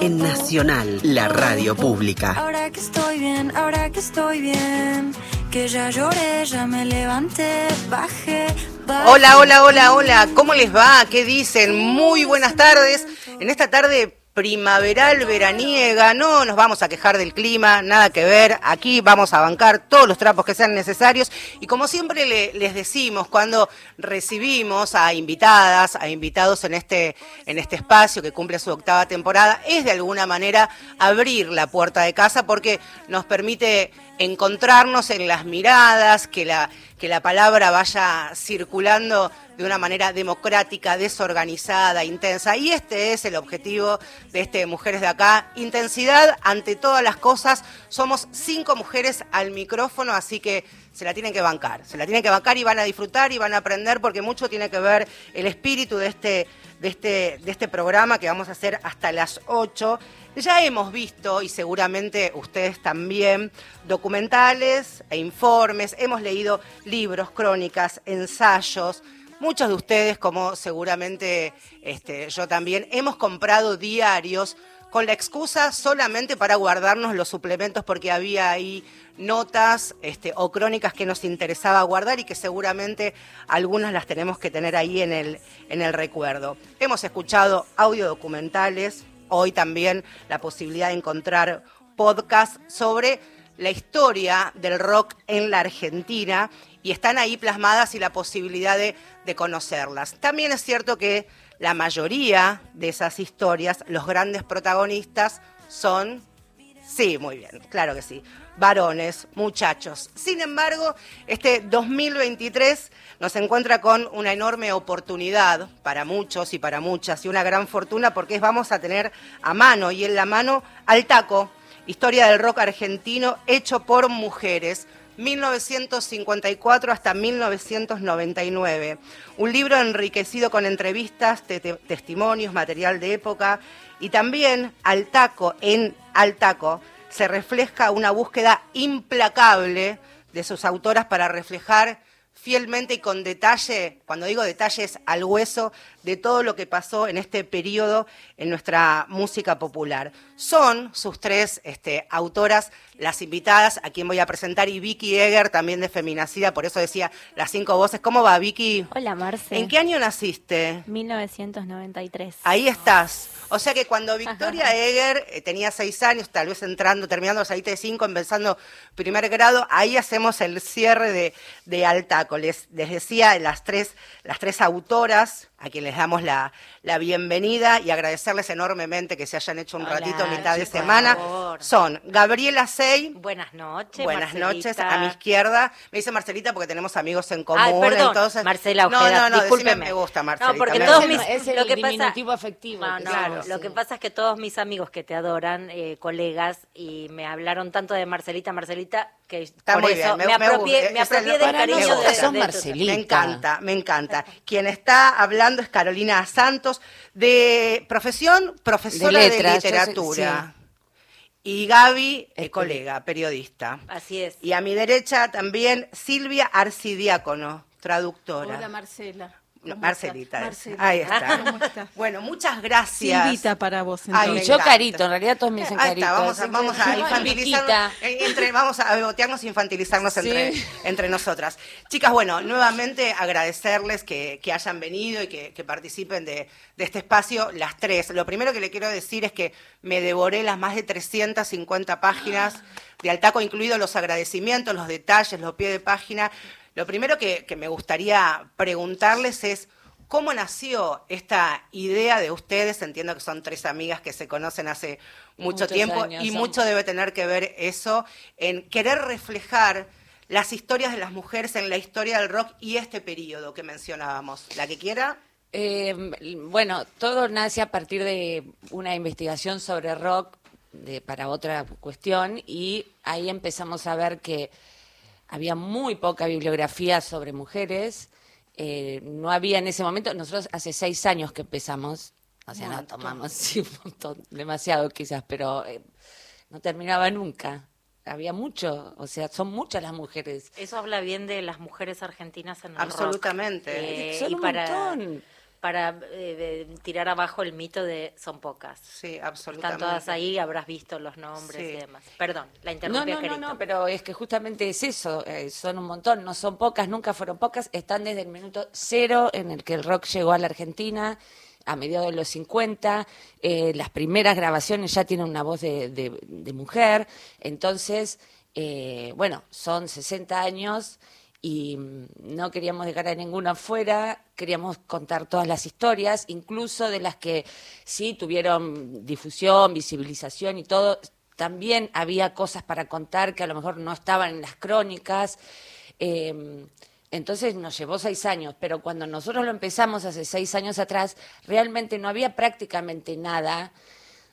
en Nacional, la radio pública. Ahora que estoy bien, ahora que estoy bien, que ya lloré, ya me levanté, bajé. bajé. Hola, hola, hola, hola. ¿Cómo les va? ¿Qué dicen? Muy buenas tardes. En esta tarde primaveral, veraniega, no nos vamos a quejar del clima, nada que ver. Aquí vamos a bancar todos los trapos que sean necesarios. Y como siempre le- les decimos, cuando recibimos a invitadas, a invitados en este, en este espacio que cumple su octava temporada, es de alguna manera abrir la puerta de casa porque nos permite encontrarnos en las miradas, que la, que la palabra vaya circulando de una manera democrática, desorganizada, intensa. Y este es el objetivo de este Mujeres de Acá. Intensidad ante todas las cosas. Somos cinco mujeres al micrófono, así que se la tienen que bancar. Se la tienen que bancar y van a disfrutar y van a aprender porque mucho tiene que ver el espíritu de este, de este, de este programa que vamos a hacer hasta las 8. Ya hemos visto, y seguramente ustedes también, documentales e informes, hemos leído libros, crónicas, ensayos. Muchos de ustedes, como seguramente este, yo también, hemos comprado diarios con la excusa solamente para guardarnos los suplementos porque había ahí notas este, o crónicas que nos interesaba guardar y que seguramente algunas las tenemos que tener ahí en el, en el recuerdo. Hemos escuchado audio documentales, hoy también la posibilidad de encontrar podcasts sobre la historia del rock en la Argentina y están ahí plasmadas y la posibilidad de, de conocerlas. También es cierto que la mayoría de esas historias, los grandes protagonistas son, sí, muy bien, claro que sí, varones, muchachos. Sin embargo, este 2023 nos encuentra con una enorme oportunidad para muchos y para muchas y una gran fortuna porque vamos a tener a mano y en la mano al taco, historia del rock argentino hecho por mujeres. 1954 hasta 1999. Un libro enriquecido con entrevistas, te- te- testimonios, material de época y también al taco, en Al taco, se refleja una búsqueda implacable de sus autoras para reflejar fielmente y con detalle, cuando digo detalles al hueso, de todo lo que pasó en este periodo en nuestra música popular. Son sus tres este, autoras las invitadas, a quien voy a presentar, y Vicky Eger, también de Feminacida, por eso decía las cinco voces. ¿Cómo va, Vicky? Hola, Marce. ¿En qué año naciste? 1993. Ahí estás. O sea que cuando Victoria Eger eh, tenía seis años, tal vez entrando, terminando los de cinco, empezando primer grado, ahí hacemos el cierre de, de Altaco. Les, les decía las tres, las tres autoras a quienes les damos la, la bienvenida y agradecerles enormemente que se hayan hecho un Hola, ratito mitad de semana. favor. Son Gabriela Sey. Buenas noches. Buenas noches, a mi izquierda. Me dice Marcelita porque tenemos amigos en común. Ay, perdón, entonces, Marcela No, Ojeda, no, no, decime, discúlpeme. me gusta Marcelita. No, porque me todos gusta. mis, Es el lo que pasa, diminutivo afectivo No, que no, lo sí. que pasa es que todos mis amigos que te adoran, eh, colegas, y me hablaron tanto de Marcelita, Marcelita, que Está por muy eso bien, me- apropié, me del cariño de, sos de- Marcelita. Me encanta, me encanta. Quien está hablando es Carolina Santos, de profesión, profesora de, yo literatura. Y Gaby, eh, colega, periodista. Así es. Y a mi derecha también Silvia Arcidiácono, traductora. Hola Marcela. No, ¿Cómo Marcelita. Marcela. Ahí está. Bueno, muchas gracias. Silvita para vos. Ay, entonces. yo encanta. carito, en realidad todos me dicen Ahí carito. está, vamos a, vamos a infantilizarnos, entre, vamos a bebotearnos e infantilizarnos Sí. entre, entre nosotras. Chicas, bueno, nuevamente agradecerles que, que hayan venido y que, que participen de, de este espacio, las tres. Lo primero que le quiero decir es que me devoré las más de 350 páginas de Altaco, incluidos los agradecimientos, los detalles, los pies de página. Lo primero que, que me gustaría preguntarles es, ¿Cómo nació esta idea de ustedes? Entiendo que son tres amigas que se conocen hace mucho Muchos tiempo años, y son- mucho debe tener que ver eso en querer reflejar las historias de las mujeres en la historia del rock y este periodo que mencionábamos. La que quiera. Eh, bueno, todo nace a partir de una investigación sobre rock de, para otra cuestión y ahí empezamos a ver que había muy poca bibliografía sobre mujeres. eh, no había en ese momento, nosotros hace seis años que empezamos, o sea, no tomamos sí, un montón, demasiado quizás, pero eh, no terminaba nunca. Había mucho, o sea, son muchas las mujeres. Eso habla bien de las mujeres argentinas en el rock. Absolutamente. Eh, son y un para, montón. Para eh, tirar abajo el mito de son pocas. Sí, Están absolutamente. todas ahí, habrás visto los nombres Sí. y demás. Perdón, la No, interrumpí no, no, Carito. no, pero es que justamente es eso, eh, son un montón, no son pocas, nunca fueron pocas, están desde el minuto cero en el que el rock llegó a la Argentina, a mediados de los 50, eh, las primeras grabaciones ya tienen una voz de, de- de mujer, entonces, eh, bueno, son 60 años y mm, no queríamos dejar a ninguna afuera, queríamos contar todas las historias, incluso de las que sí tuvieron difusión, visibilización y todo, también había cosas para contar que a lo mejor no estaban en las crónicas. eh, entonces nos llevó seis años, pero cuando nosotros lo empezamos hace seis años atrás, realmente no había prácticamente nada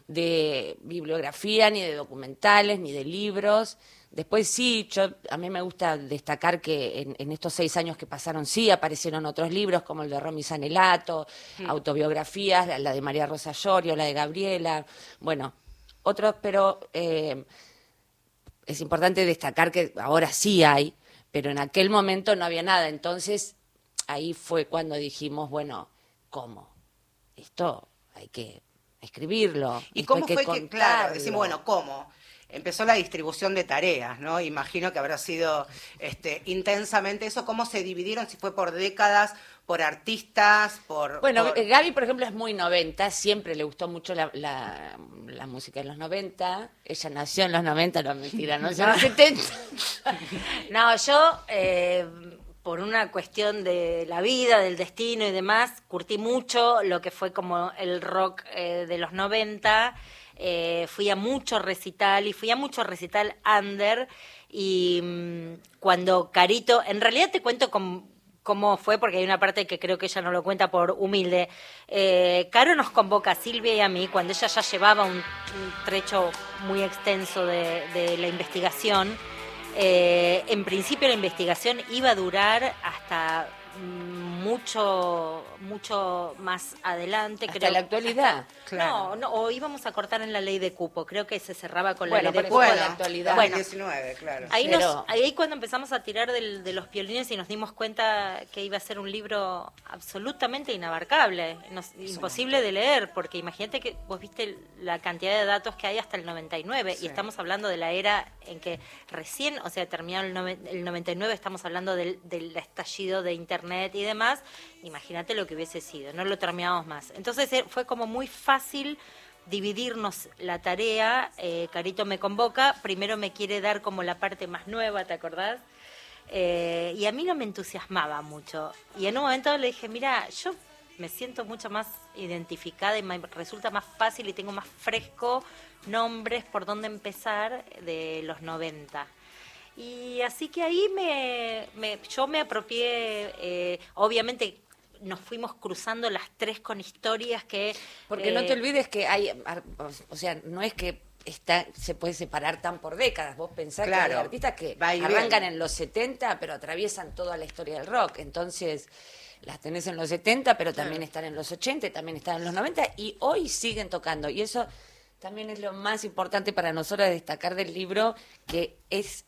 de bibliografía, ni de documentales, ni de libros. Después sí, yo, a mí me gusta destacar que en, en estos seis años que pasaron sí aparecieron otros libros como el de Romy Sanelato, autobiografías, la, la de María Rosa Llorio, la de Gabriela, bueno, otros, pero eh, es importante destacar que ahora sí hay, pero en aquel momento no había nada. Entonces ahí fue cuando dijimos, bueno, ¿cómo? Esto hay que escribirlo. ¿Y esto hay cómo fue que, claro, decimos, bueno, ¿cómo? Empezó la distribución de tareas, ¿no? Imagino que habrá sido este, intensamente eso. ¿Cómo se dividieron? Si fue por décadas, por artistas, por... Bueno, por- Gaby, por ejemplo, es muy 90, siempre le gustó mucho la, la, la música de los 90. Ella nació en los 90, no mentira, nació en los 70. No, yo, eh, por una cuestión de la vida, del destino y demás, curtí mucho lo que fue como el rock eh, de los 90. Eh, fui a mucho recital y fui a mucho recital under. Y mm, cuando Carito, en realidad te cuento cómo fue, porque hay una parte que creo que ella no lo cuenta por humilde. Eh, Caro nos convoca a Silvia y a mí cuando ella ya llevaba un, trecho muy extenso de, la investigación. Eh, en principio la investigación iba a durar hasta mucho mucho más adelante Hasta creo la actualidad. Claro. no, no, o íbamos a cortar en la ley de cupo creo que se cerraba con Bueno, la ley de cupo bueno, la actualidad. bueno, Bueno. 19, claro. Ahí, Pero- nos, ahí cuando empezamos a tirar del- de los violines y nos dimos cuenta que iba a ser un libro absolutamente inabarcable, nos- imposible de leer, porque imagínate que vos viste la cantidad de datos que hay hasta el 99 Sí. y estamos hablando de la era en que recién, o sea, terminó el, nove- el 99, estamos hablando del, del estallido de Internet y demás, imagínate lo que hubiese sido, no lo terminamos más. Entonces eh, fue como muy fácil dividirnos la tarea, eh, Carito me convoca, primero me quiere dar como la parte más nueva, ¿te acordás? Eh, y a mí no me entusiasmaba mucho. Y en un momento le dije, mira, yo me siento mucho más identificada y me resulta más fácil y tengo más fresco nombres por dónde empezar de los 90. Y así que ahí me, me- yo me apropié, eh, obviamente nos fuimos cruzando las tres con historias que... Porque no eh, te olvides que hay, o sea, no es que está, se puede separar tan por décadas. Vos pensás que Claro, hay artistas que arrancan en los 70, pero atraviesan toda la historia del rock. Entonces, las tenés en los 70, pero también están en los 80, también están en los 90, y hoy siguen tocando. Y eso también es lo más importante para nosotros destacar del libro, que es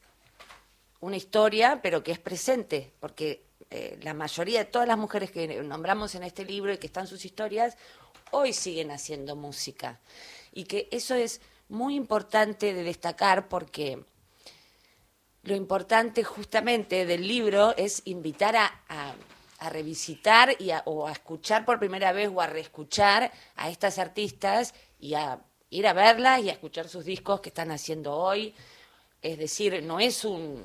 una historia, pero que es presente, porque eh, la mayoría de todas las mujeres que nombramos en este libro y que están sus historias, hoy siguen haciendo música. Y que eso es muy importante de destacar porque lo importante justamente del libro es invitar a, a- revisitar y o a escuchar por primera vez o a reescuchar a estas artistas y a ir a verlas y a escuchar sus discos que están haciendo hoy. Es decir, no es un,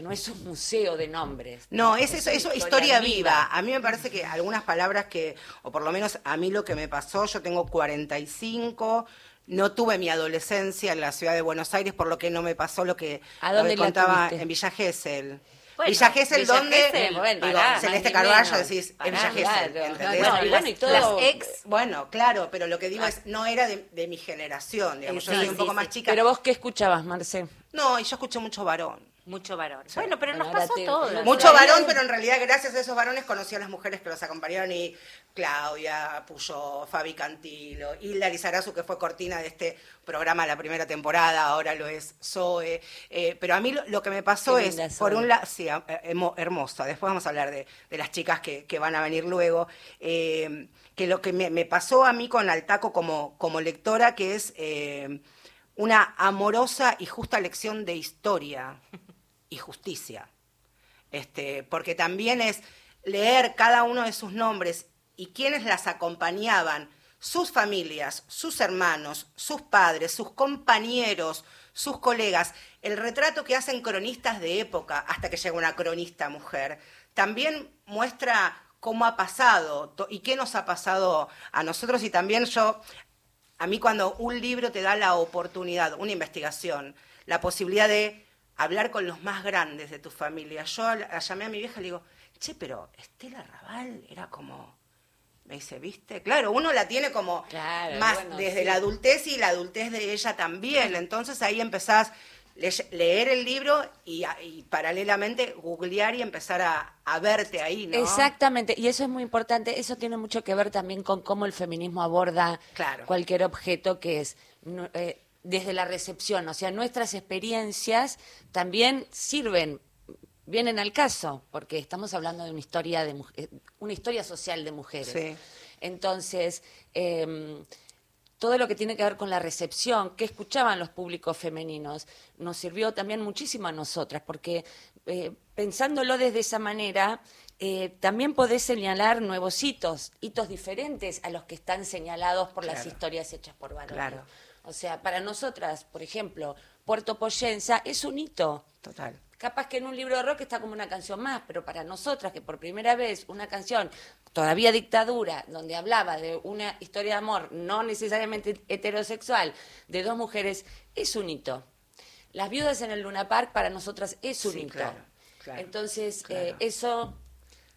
no es un museo de nombres. No, es eso, eso historia viva. A mí me parece que algunas palabras que, o por lo menos a mí lo que me pasó, yo tengo 45, no tuve mi adolescencia en la ciudad de Buenos Aires, por lo que no me pasó lo que, ¿A lo dónde que contaba en Villa Gesell. Bueno, Villa Gesell. Gesell, bueno, Digo, pará, Celeste Carballo, decís, Pará, en Villa Gesell, claro. ¿entendés? No, Bueno, y bueno, y las- todo- las ex Bueno, claro, pero lo que digo es, no era de, de mi generación, digamos, yo Sí, soy un poco sí. más chica. Pero vos, ¿qué escuchabas, Marce? No, y yo escuché mucho varón. Mucho varón. Bueno, pero nos ahora pasó te- todo. Mucho varón, pero en realidad gracias a esos varones conocí a las mujeres que los acompañaron y Claudia, Puyo, Fabi Cantilo, Hilda Lizarazu, que fue cortina de este programa la primera temporada, ahora lo es Zoe. Eh, pero a mí lo, lo que me pasó Qué es, linda por un lado, sí, hermosa, después vamos a hablar de, de las chicas que, que van a venir luego, eh, que lo que me, me pasó a mí con Altaco como, como lectora, que es eh, una amorosa y justa lección de historia y justicia. Este, porque también es leer cada uno de sus nombres y quienes las acompañaban, sus familias, sus hermanos, sus padres, sus compañeros, sus colegas, el retrato que hacen cronistas de época hasta que llega una cronista mujer, también muestra cómo ha pasado y qué nos ha pasado a nosotros y también yo a mí cuando un libro te da la oportunidad, una investigación, la posibilidad de hablar con los más grandes de tu familia. Yo la llamé a mi vieja y le digo, che, pero Estela Raval era como, me dice, ¿viste? Claro, uno la tiene como Claro, más bueno, desde sí. la adultez y la adultez de ella también. Entonces ahí empezás le- leer el libro y, a- y paralelamente googlear y empezar a, a verte ahí, ¿no? Exactamente, y eso es muy importante, eso tiene mucho que ver también con cómo el feminismo aborda Claro. cualquier objeto que es eh, desde la recepción, o sea, nuestras experiencias también sirven, vienen al caso, porque estamos hablando de una historia de eh, una historia social de mujeres. Sí. Entonces, em, todo lo que tiene que ver con la recepción, que escuchaban los públicos femeninos, nos sirvió también muchísimo a nosotras, porque eh, pensándolo desde esa manera, eh, también podés señalar nuevos hitos, hitos diferentes a los que están señalados por las historias hechas por varones. Claro. O sea, para nosotras, por ejemplo, Puerto Poyenza es un hito. Total. Capaz que en un libro de rock está como una canción más, pero para nosotras, que por primera vez una canción, todavía dictadura, donde hablaba de una historia de amor no necesariamente heterosexual, de dos mujeres, es un hito. Las viudas en el Luna Park para nosotras es un Sí, hito. claro, claro, Entonces, claro. eh, eso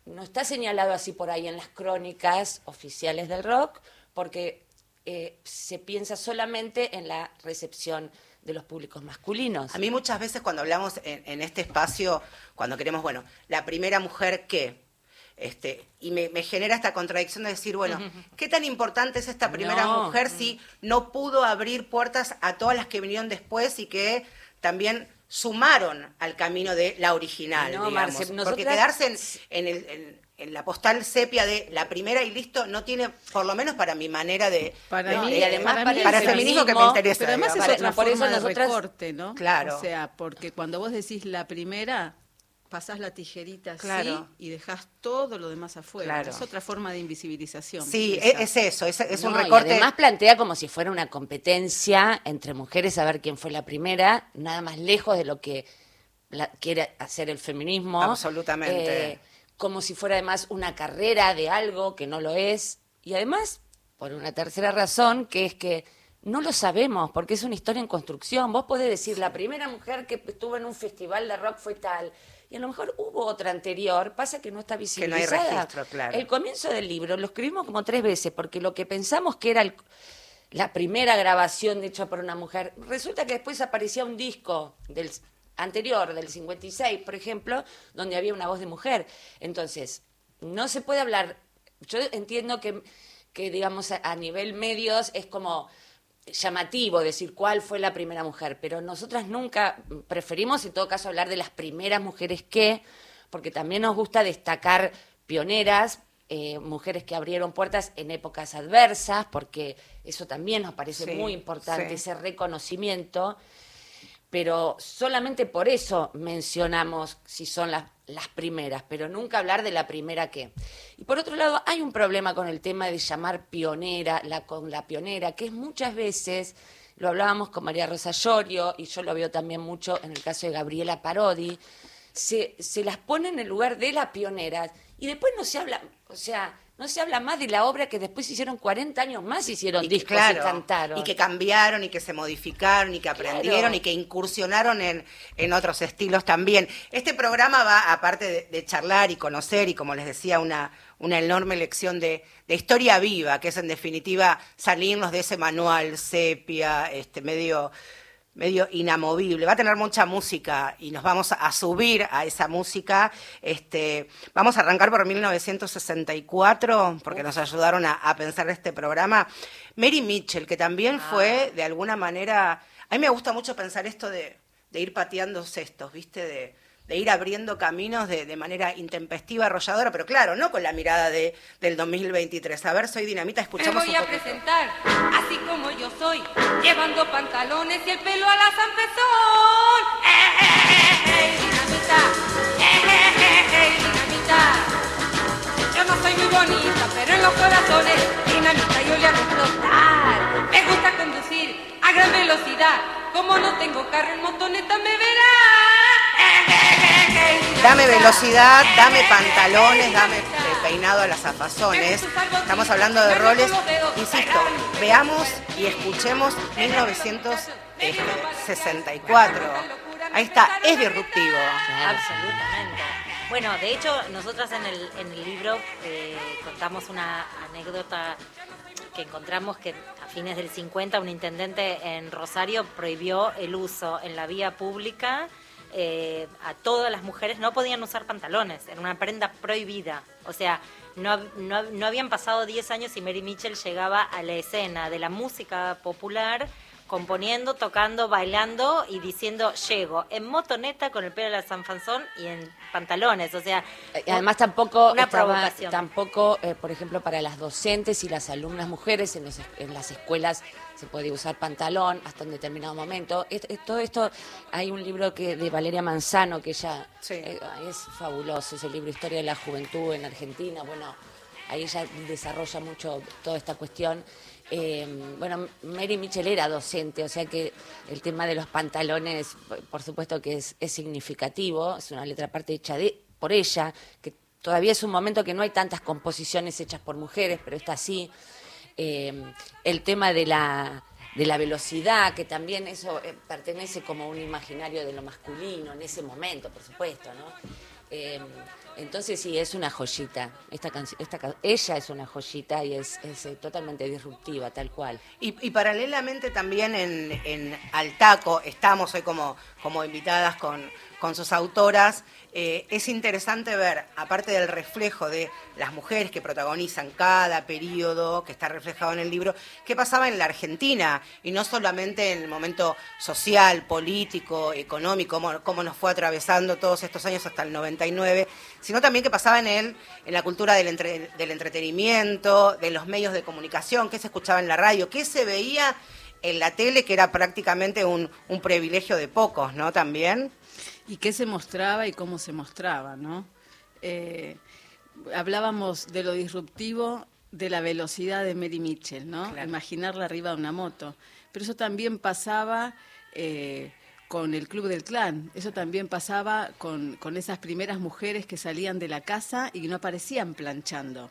no está señalado así por ahí en las crónicas oficiales del rock, porque eh, se piensa solamente en la recepción de los públicos masculinos. A mí muchas veces cuando hablamos en, en este espacio, cuando queremos, bueno, la primera mujer que, este, y me, me genera esta contradicción de decir, bueno, ¿qué tan importante es esta primera No. mujer si no pudo abrir puertas a todas las que vinieron después y que también sumaron al camino de la original, No, digamos? Marce, Porque quedarse en, en el- en la postal sepia de la primera y listo no tiene, por lo menos para mi manera de... Para de- mí, de- y además para el para el feminismo, feminismo que me interesa. Pero además digamos. es otra Por eso forma de nosotras- recorte, ¿no? Claro. O sea, porque cuando vos decís la primera, pasás la tijerita así Claro. y dejás todo lo demás afuera. Claro. Es otra forma de invisibilización. Sí, esa. es, es eso, es, es un No, y recorte... además plantea como si fuera una competencia entre mujeres a ver quién fue la primera, nada más lejos de lo que la- quiere hacer el feminismo. Absolutamente. Eh, como si fuera además una carrera de algo que no lo es. Y además, por una tercera razón, que es que no lo sabemos, porque es una historia en construcción. Vos podés decir, la primera mujer que estuvo en un festival de rock fue tal. Y a lo mejor hubo otra anterior, pasa que no está no hay visibilizada. registro, claro. El comienzo del libro lo escribimos como tres veces, porque lo que pensamos que era el- la primera grabación hecha por una mujer, resulta que después aparecía un disco del anterior, del 56, por ejemplo, donde había una voz de mujer. Entonces, no se puede hablar, yo entiendo que, que digamos, a, a nivel medios es como llamativo decir cuál fue la primera mujer, pero nosotras nunca preferimos en todo caso hablar de las primeras mujeres que, porque también nos gusta destacar pioneras, eh, mujeres que abrieron puertas en épocas adversas, porque eso también nos parece Sí, muy importante, sí. ese reconocimiento, pero solamente por eso mencionamos si son las, las primeras, pero nunca hablar de la primera que. Y por otro lado, hay un problema con el tema de llamar pionera, la, con la pionera, que es muchas veces, lo hablábamos con María Rosa Llorio, y yo lo veo también mucho en el caso de Gabriela Parodi, se, se las pone en el lugar de la pionera y después no se habla, o sea, no se habla más de la obra que después hicieron 40 años más, hicieron y que, claro, y cantaron. y que cambiaron y que se modificaron y que aprendieron Claro. y que incursionaron en, en otros estilos también. Este programa va, aparte de, de charlar y conocer y como les decía, una, una enorme lección de, de historia viva, que es en definitiva salirnos de ese manual sepia, este medio medio inamovible. Va a tener mucha música y nos vamos a subir a esa música. Este, vamos a arrancar por 1964, porque nos ayudaron a, a pensar este programa. Mary Mitchell, que también fue, de alguna manera, a mí me gusta mucho pensar esto de, de ir pateando cestos, ¿viste? De, de ir abriendo caminos de, de manera intempestiva, arrolladora, pero claro, no con la mirada de, del 2023. A ver, soy Dinamita, Me escuchamos voy un a presentar, así como yo soy, llevando pantalones y el pelo a la San ¡Eh, eh, eh, eh, dinamita! ¡Eh, eh, eh, eh, dinamita! Yo no soy muy bonita, pero en los corazones, dinamita yo le hago explotar. Me gusta conducir a gran velocidad, como no tengo carro en motoneta me verá. Dame velocidad, dame ¡Eh, eh, eh, pantalones, dame peinado a las afazones. Estamos hablando de roles. Insisto, veamos y escuchemos 1964. Ahí está, es disruptivo. Absolutamente. Bueno, de hecho, nosotras en el, en el libro eh, contamos una anécdota que encontramos que a fines del 50 un intendente en Rosario prohibió el uso en la vía pública. eh, a todas las mujeres no podían usar pantalones, era una prenda prohibida. O sea, no, no, no habían pasado 10 años y Mary Mitchell llegaba a la escena de la música popular componiendo, tocando, bailando y diciendo llego en motoneta con el pelo de la Sanfanzón y en pantalones, o sea, Y Además tampoco una estaba- provocación. tampoco, eh, por ejemplo, para las docentes y las alumnas mujeres en, los es- en las escuelas se puede usar pantalón hasta un determinado momento. Es- es- todo esto, hay un libro que de Valeria Manzano que Sí. eh, es fabuloso, ese libro Historia de la Juventud en Argentina. Bueno, ahí ella desarrolla mucho toda esta cuestión. Eh, bueno, Mary Mitchell era docente, o sea que el tema de los pantalones, por- supuesto que es, significativo, es una letra aparte hecha de, por ella, que todavía es un momento que no hay tantas composiciones hechas por mujeres, pero está así. Eh, el tema de la, de la velocidad, que también eso eh, pertenece como un imaginario de lo masculino en ese momento, por supuesto, ¿no? Entonces sí, es una joyita. Esta esta, ella es una joyita y es, eh, totalmente disruptiva, tal cual. Y, y paralelamente también en, en Altaco, estamos hoy como, como invitadas con, con sus autoras, eh, es interesante ver, aparte del reflejo de las mujeres que protagonizan cada periodo que está reflejado en el libro, qué pasaba en la Argentina, y no solamente en el momento social, político, económico, cómo, cómo nos fue atravesando todos estos años hasta el 99, sino también qué pasaba en él, en la cultura del, entre- del entretenimiento, de los medios de comunicación, qué se escuchaba en la radio, qué se veía en la tele, que era prácticamente un, un privilegio de pocos, ¿no? También. y qué se mostraba y cómo se mostraba, ¿no? Eh, hablábamos de lo disruptivo de la velocidad de Mary Mitchell, ¿no? Claro. Imaginarla arriba de una moto. Pero eso también pasaba eh, con el Club del Clan, eso también pasaba con, con esas primeras mujeres que salían de la casa y no aparecían planchando.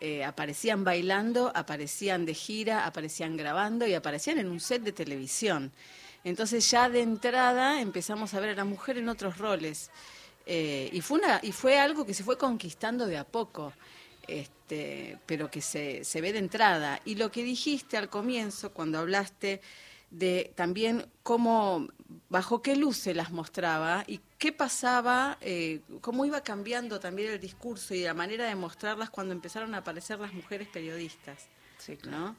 Eh, aparecían bailando, aparecían de gira, aparecían grabando y aparecían en un set de televisión. Entonces ya de entrada empezamos a ver a la mujer en otros roles. Eh, y, fue una, y fue algo que se fue conquistando de a poco, este, pero que se, se ve de entrada. Y lo que dijiste al comienzo, cuando hablaste de también cómo, bajo qué luz se las mostraba y qué pasaba, eh, cómo iba cambiando también el discurso y la manera de mostrarlas cuando empezaron a aparecer las mujeres periodistas. ¿no?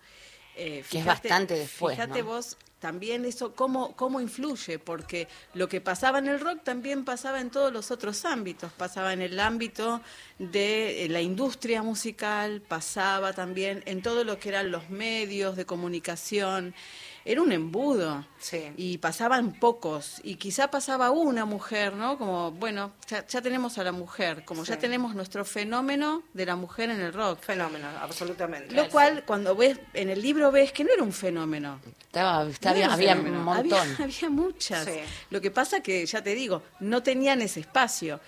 Eh, Que es bastante después, Fíjate ¿no? vos también eso, cómo, cómo influye, porque lo que pasaba en el rock también pasaba en todos los otros ámbitos, pasaba en el ámbito de eh, la industria musical, pasaba también en todo lo que eran los medios de comunicación. Era un embudo Sí. y pasaban pocos y quizá pasaba una mujer, ¿no? Como, bueno, ya, ya tenemos a la mujer, como ya tenemos nuestro fenómeno de la mujer en el rock. Fenómeno, absolutamente. Lo cual, cuando ves en el libro ves que no era un fenómeno. Estaba, estaba- No era un había fenómeno. un montón. Había, había muchas. Sí. Lo que pasa que, ya te digo, no tenían ese espacio.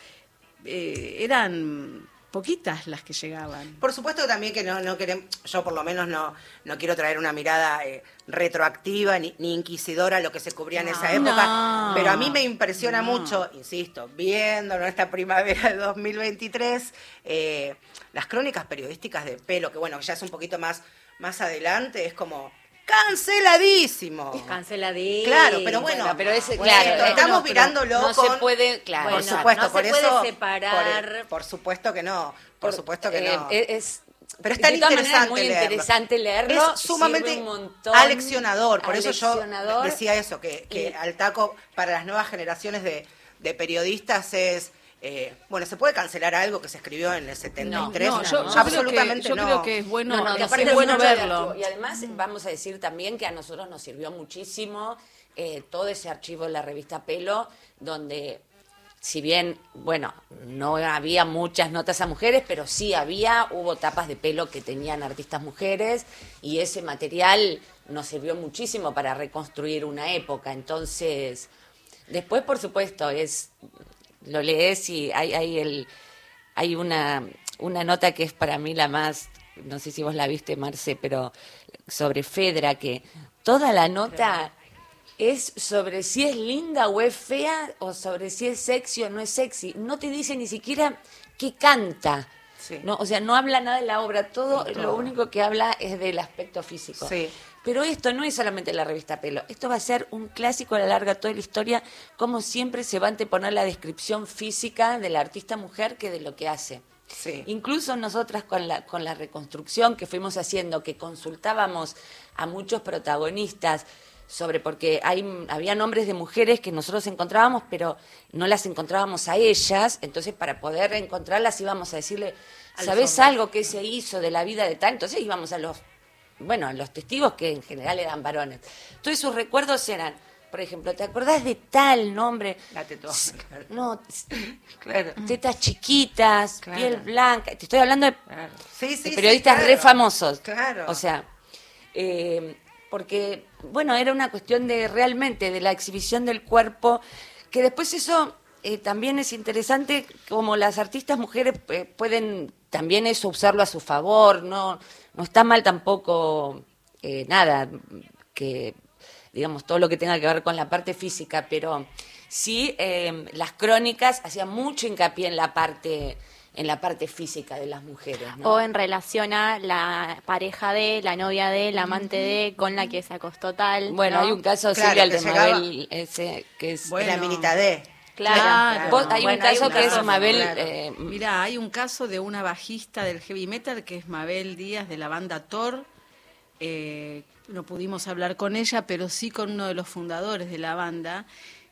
Eh, eran poquitas las que llegaban. Por supuesto que también que no, no queremos, yo por lo menos no, no quiero traer una mirada eh, retroactiva ni, ni inquisidora a lo que se cubría en esa época, No. pero a mí me impresiona mucho, insisto, viendo en esta primavera de 2023, eh, las crónicas periodísticas de pelo, que bueno, ya es un poquito más, más adelante, es como canceladísimo. Canceladísimo. Claro, pero bueno, Bueno, pero ese, bueno, claro, esto estamos no, mirándolo no con- se puede, claro, por Bueno, supuesto, no se puede separar- por, por supuesto que no, por supuesto que Eh, no. eh, es, Pero es tan de interesante muy leerlo. interesante leerlo. Es sumamente montón, aleccionador. Por eso yo decía eso, que, que Y- al taco para las nuevas generaciones de, de periodistas es... eh, bueno, ¿se puede cancelar algo que se escribió en el 73? No, yo, yo creo absolutamente que, yo no. creo que es bueno, No, no, es bueno verlo. Y además vamos a decir también que a nosotros nos sirvió muchísimo eh, todo ese archivo de la revista Pelo, donde si bien, bueno, no había muchas notas a mujeres, pero sí había, hubo tapas de pelo que tenían artistas mujeres y ese material nos sirvió muchísimo para reconstruir una época. Entonces, después, por supuesto, es lo lees y hay, hay el hay una, una nota que es para mí la más, no sé si vos la viste, Marce, pero sobre Fedra, que toda la nota es sobre si es linda o es fea, o sobre si es sexy o no es sexy. No te dice ni siquiera qué canta. Sí. No, o sea, no habla nada de la obra, todo. lo único que habla es del aspecto físico. Sí. Pero esto no es solamente la revista Pelo, esto va a ser un clásico a la larga de toda la historia, como siempre se va a anteponer la descripción física de la artista mujer que de lo que hace. Sí. Incluso nosotras con la, con la reconstrucción que fuimos haciendo, que consultábamos a muchos protagonistas sobre, porque hay, había nombres de mujeres que nosotros encontrábamos, pero no las encontrábamos a ellas, entonces para poder encontrarlas íbamos a decirle, ¿sabes algo que se hizo de la vida de tal? Entonces íbamos a los, bueno, los testigos que en general eran varones. Entonces sus recuerdos eran, por ejemplo, ¿te acordás de tal nombre? La claro. No, Claro. tetas chiquitas, Claro. piel blanca. Te estoy hablando de. Sí, sí, sí, periodistas claro. re famosos. Claro. O sea, eh, porque, bueno, era una cuestión de realmente de la exhibición del cuerpo, que después eso eh, también es interesante, como las artistas mujeres eh, pueden también eso usarlo a su favor, no, no está mal tampoco eh, nada que digamos, todo lo que tenga que ver con la parte física, pero sí eh, las crónicas hacían mucho hincapié en la parte en la parte física de las mujeres, ¿no? O en relación a la pareja de, la novia de, la amante de, con la que se acostó tal. Bueno, ¿no? hay un caso Claro, Silvia el que de llegaba- Mabel, ese que es Bueno. la minita D. Claro. Claro. Vos- hay Bueno, un hay caso que caso, es Mabel claro. eh, Mira, hay un caso de una bajista del heavy metal que es Mabel Díaz de la banda Thor. Eh, no pudimos hablar con ella, pero sí con uno de los fundadores de la banda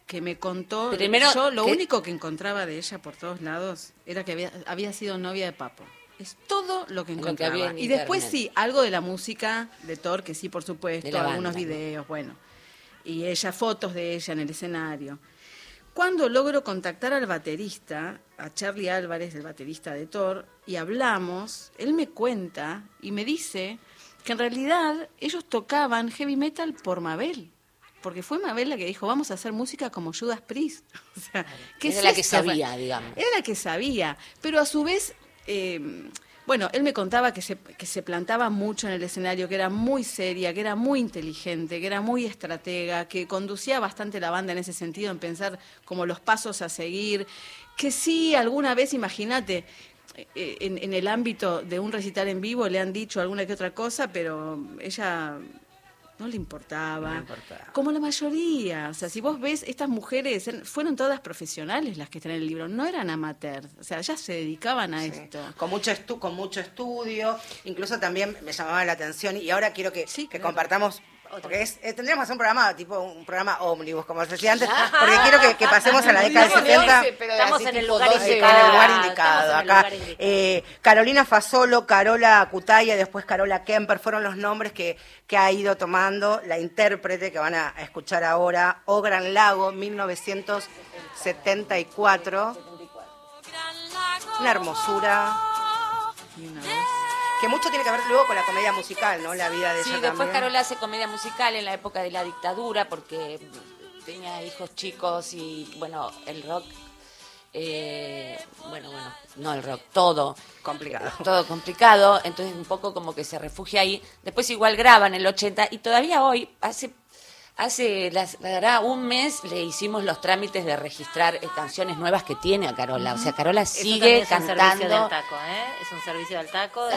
que me contó. Primero, yo lo que- único que encontraba de ella por todos lados era que había, había sido novia de Papo. Es todo lo que Lo que encontraba. había en y después sí, algo de la música de Thor, que sí, por supuesto, algunos banda, ¿no? videos, bueno. Y ella, fotos de ella en el escenario. Cuando logro contactar al baterista, a Charlie Álvarez, el baterista de Thor, y hablamos, él me cuenta y me dice que en realidad ellos tocaban heavy metal por Mabel. Porque fue Mabel la que dijo, vamos a hacer música como Judas Priest. O sea, ¿qué Era es la que sabía, digamos. Era la que sabía, pero a su vez, eh, bueno, él me contaba que se, que se plantaba mucho en el escenario, que era muy seria, que era muy inteligente, que era muy estratega, que conducía bastante la banda en ese sentido, en pensar como los pasos a seguir, que sí, alguna vez, imagínate, eh, en, en el ámbito de un recital en vivo le han dicho alguna que otra cosa, pero ella no le importaba. No le importaba. Como la mayoría. O sea, si vos ves, estas mujeres fueron todas profesionales las que están en el libro, no eran amateurs. O sea, ellas se dedicaban a Sí, esto. Con mucho, estu con mucho estudio, incluso también me llamaba la atención y ahora quiero que, Sí, que claro. compartamos, porque es, eh, tendríamos que hacer un programa tipo un programa ómnibus, como os decía antes, porque quiero que, que pasemos a la década del 70. Estamos en el lugar indicado. en el lugar Estamos indicado. en el Acá, eh, Carolina Fasolo, Carola Cutaya, después Carola Kemper, fueron los nombres que, que ha ido tomando la intérprete que van a, escuchar ahora, O Gran Lago, 1974. Una hermosura. Y una Que mucho tiene que ver luego con la comedia musical, ¿no? La vida de Sí, ella después también. Carola hace comedia musical en la época de la dictadura porque tenía hijos chicos y, bueno, el rock, eh, bueno, bueno, no el rock, todo. Complicado. Todo complicado, entonces un poco como que se refugia ahí. Después igual graba en el 80 y todavía hoy, hace, Hace, las, hará un mes le hicimos los trámites de registrar eh, canciones nuevas que tiene a Carola. O sea, Carola Eso sigue también es un servicio cantando. del taco, ¿eh? Es un servicio del taco de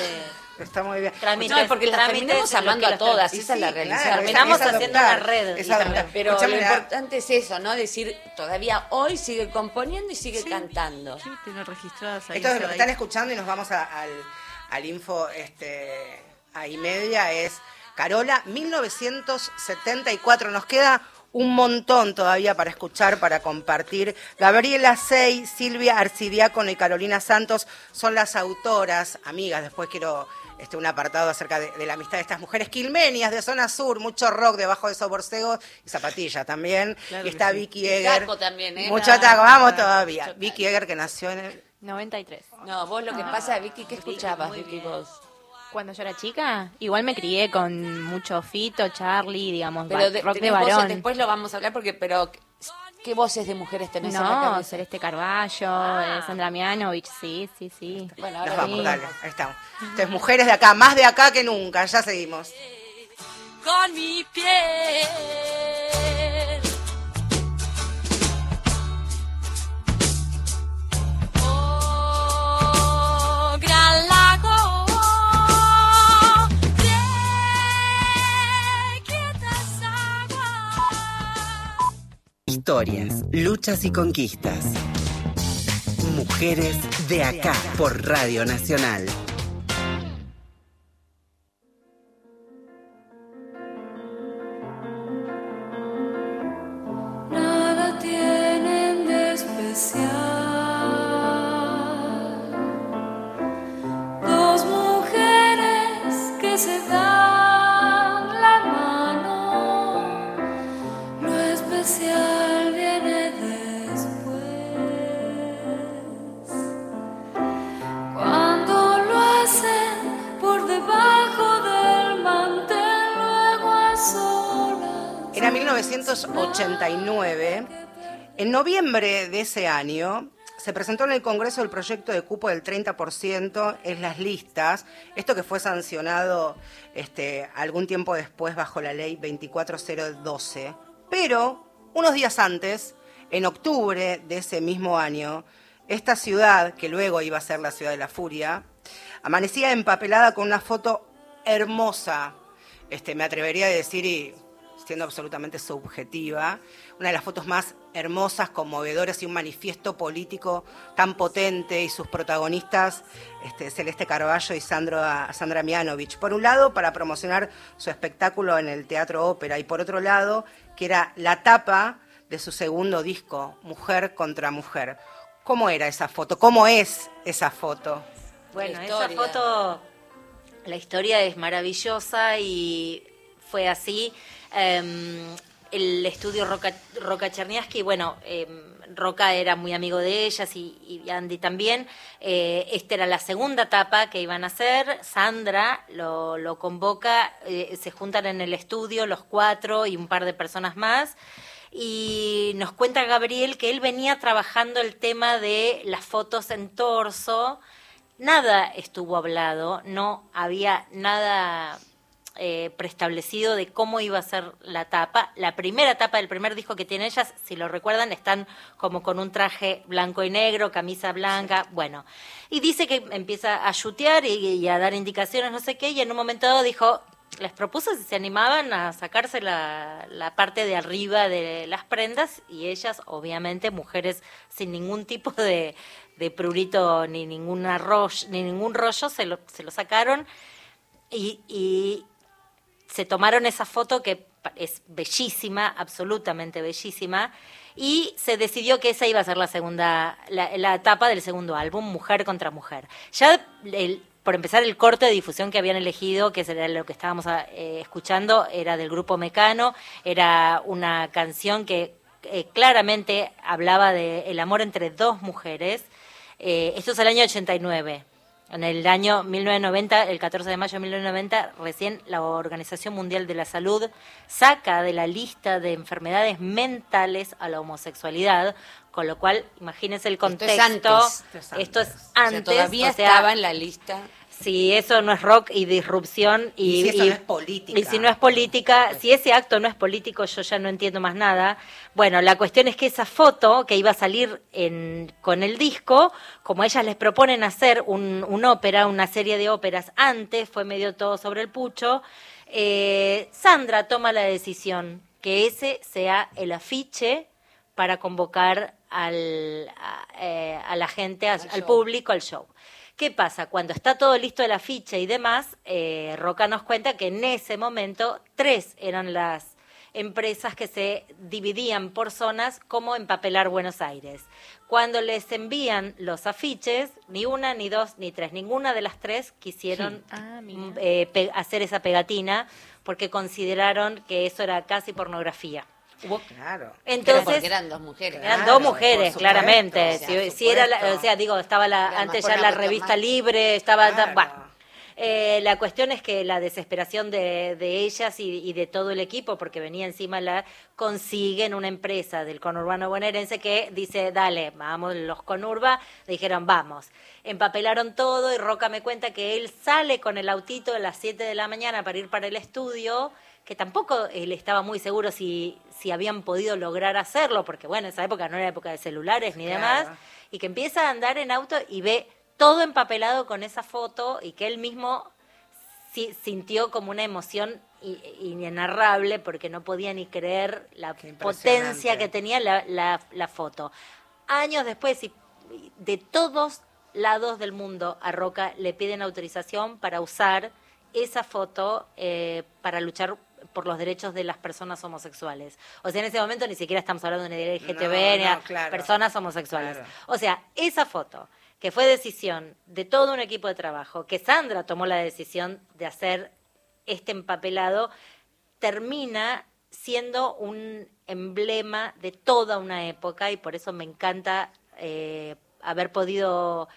Está muy bien. trámites. No, porque las terminamos amando a todas, esa es la realidad. claro, Terminamos es haciendo una red es Pero lo Escuchame, la- importante es eso, ¿no? Decir, todavía hoy sigue componiendo y sigue cantando. Sí, tiene registradas ahí. Esto es lo que ahí. están escuchando y nos vamos a- al, al info este, ahí media. Es Carola, 1974. Nos queda un montón todavía para escuchar, para compartir. Gabriela Sey, Silvia Arcidiácono y Carolina Santos son las autoras, amigas. Después quiero este, un apartado acerca de, de la amistad de estas mujeres quilmenias de zona sur, mucho rock debajo de esos borcegos y zapatilla también. Claro y está sí. Vicky Eger. Taco también, ¿eh? Mucho taco, vamos todavía. Vicky Eger que nació en el 93. No, vos lo que pasa, Vicky, ¿qué escuchabas, Vicky, vos? Cuando yo era chica, igual me crié con mucho Fito, Charlie, digamos, Pero de- rock de tenés voces, varón. después lo vamos a hablar porque, pero, ¿qué voces de mujeres tenés en la No, cabeza? Celeste Carballo, eh, Sandra Mianovich, sí, sí, sí. Bueno, Nos ahora vamos, sí. dale, ahí estamos. Entonces, mujeres de acá, más de acá que nunca, ya seguimos. con mi piel. Historias, luchas y conquistas. Mujeres de acá por Radio Nacional. Noviembre de ese año se presentó en el Congreso el proyecto de cupo del 30% en las listas, esto que fue sancionado este, algún tiempo después bajo la ley 24012. Pero unos días antes, en octubre de ese mismo año, esta ciudad, que luego iba a ser la ciudad de la furia, amanecía empapelada con una foto hermosa, este, me atrevería a decir, y siendo absolutamente subjetiva, una de las fotos más hermosas, conmovedoras y un manifiesto político tan potente y sus protagonistas, este, Celeste Carballo y Sandra, Sandra Mianovich. Por un lado, para promocionar su espectáculo en el Teatro Ópera y por otro lado, que era la tapa de su segundo disco, Mujer contra Mujer. ¿Cómo era esa foto? ¿Cómo es esa foto? Bueno, esa foto, la historia es maravillosa y fue así. Em, el estudio Roca, Roca Cherniaski, bueno, em, Roca era muy amigo de ellas y, Andy también. Eh, esta era la segunda etapa que iban a hacer. Sandra lo, lo convoca, eh, se juntan en el estudio los cuatro y un par de personas más y nos cuenta Gabriel que él venía trabajando el tema de las fotos en torso. Nada estuvo hablado, no había nada eh, preestablecido de cómo iba a ser la tapa. La primera tapa del primer disco que tienen ellas, si lo recuerdan, están como con un traje blanco y negro, camisa blanca, bueno. Y dice que empieza a chutear y, y a dar indicaciones, no sé qué, y en un momento dado dijo, les propuso si se animaban a sacarse la, la parte de arriba de las prendas y ellas, obviamente, mujeres sin ningún tipo de, de prurito ni, ninguna rollo, ni ningún rollo, se lo, se lo sacaron y, y se tomaron esa foto que es bellísima, absolutamente bellísima, y se decidió que esa iba a ser la segunda, la, la etapa del segundo álbum, Mujer contra Mujer. Ya el- por empezar el corte de difusión que habían elegido, que era lo que estábamos eh, escuchando, era del grupo Mecano, era una canción que eh, claramente hablaba del amor entre dos mujeres. Eh, esto es el año 89. En el año 1990, el 14 de mayo de 1990, recién la Organización Mundial de la Salud saca de la lista de enfermedades mentales a la homosexualidad, con lo cual, imagínense el Esto es contexto. antes. Esto es antes. O sea, antes, todavía o sea, estaba en la lista. Si eso no es rock y disrupción y, Y si eso no es política. y si no es política, si ese acto no es político, yo ya no entiendo más nada. Bueno, la cuestión es que esa foto que iba a salir en, con el disco, como ellas les proponen hacer un, un ópera, una serie de óperas antes, fue medio todo sobre el pucho, eh, Sandra toma la decisión que ese sea el afiche para convocar al, a, eh, a la gente, a- al, público, al show. ¿Qué pasa? Cuando está todo listo el afiche y demás, eh, Roca nos cuenta que en ese momento tres eran las empresas que se dividían por zonas como empapelar Buenos Aires. Cuando les envían los afiches, ni una, ni dos, ni tres, ninguna de las tres quisieron Ah, mm, eh, hacer esa pegatina porque consideraron que eso era casi pornografía. Hubo, claro. Entonces, porque eran dos mujeres. eran Claro, dos mujeres, supuesto, claramente. o sea, si, era, la- o sea, digo, estaba la, antes ya la revista más- libre, estaba, Claro. bueno. Eh, la cuestión es que la desesperación de, de ellas y, y de todo el equipo, porque venía encima la, consiguen una empresa del conurbano bonaerense que dice, dale, vamos, los conurba, dijeron, vamos. Empapelaron todo y Roca me cuenta que él sale con el autito a las 7 de la mañana para ir para el estudio, que tampoco él estaba muy seguro si, si habían podido lograr hacerlo, porque bueno, esa época no era época de celulares ni Claro. demás, y que empieza a andar en auto y ve todo empapelado con esa foto y que él mismo si- sintió como una emoción inenarrable porque no podía ni creer la potencia que tenía la, la- la foto. Años después, y y de todos lados del mundo, a Roca le piden autorización para usar esa foto eh, para luchar por los derechos de las personas homosexuales. O sea, en ese momento ni siquiera estamos hablando de LGTB, No, ni no, claro. personas homosexuales. Claro. O sea, esa foto, que fue decisión de todo un equipo de trabajo, que Sandra tomó la decisión de hacer este empapelado, termina siendo un emblema de toda una época y por eso me encanta eh, haber podido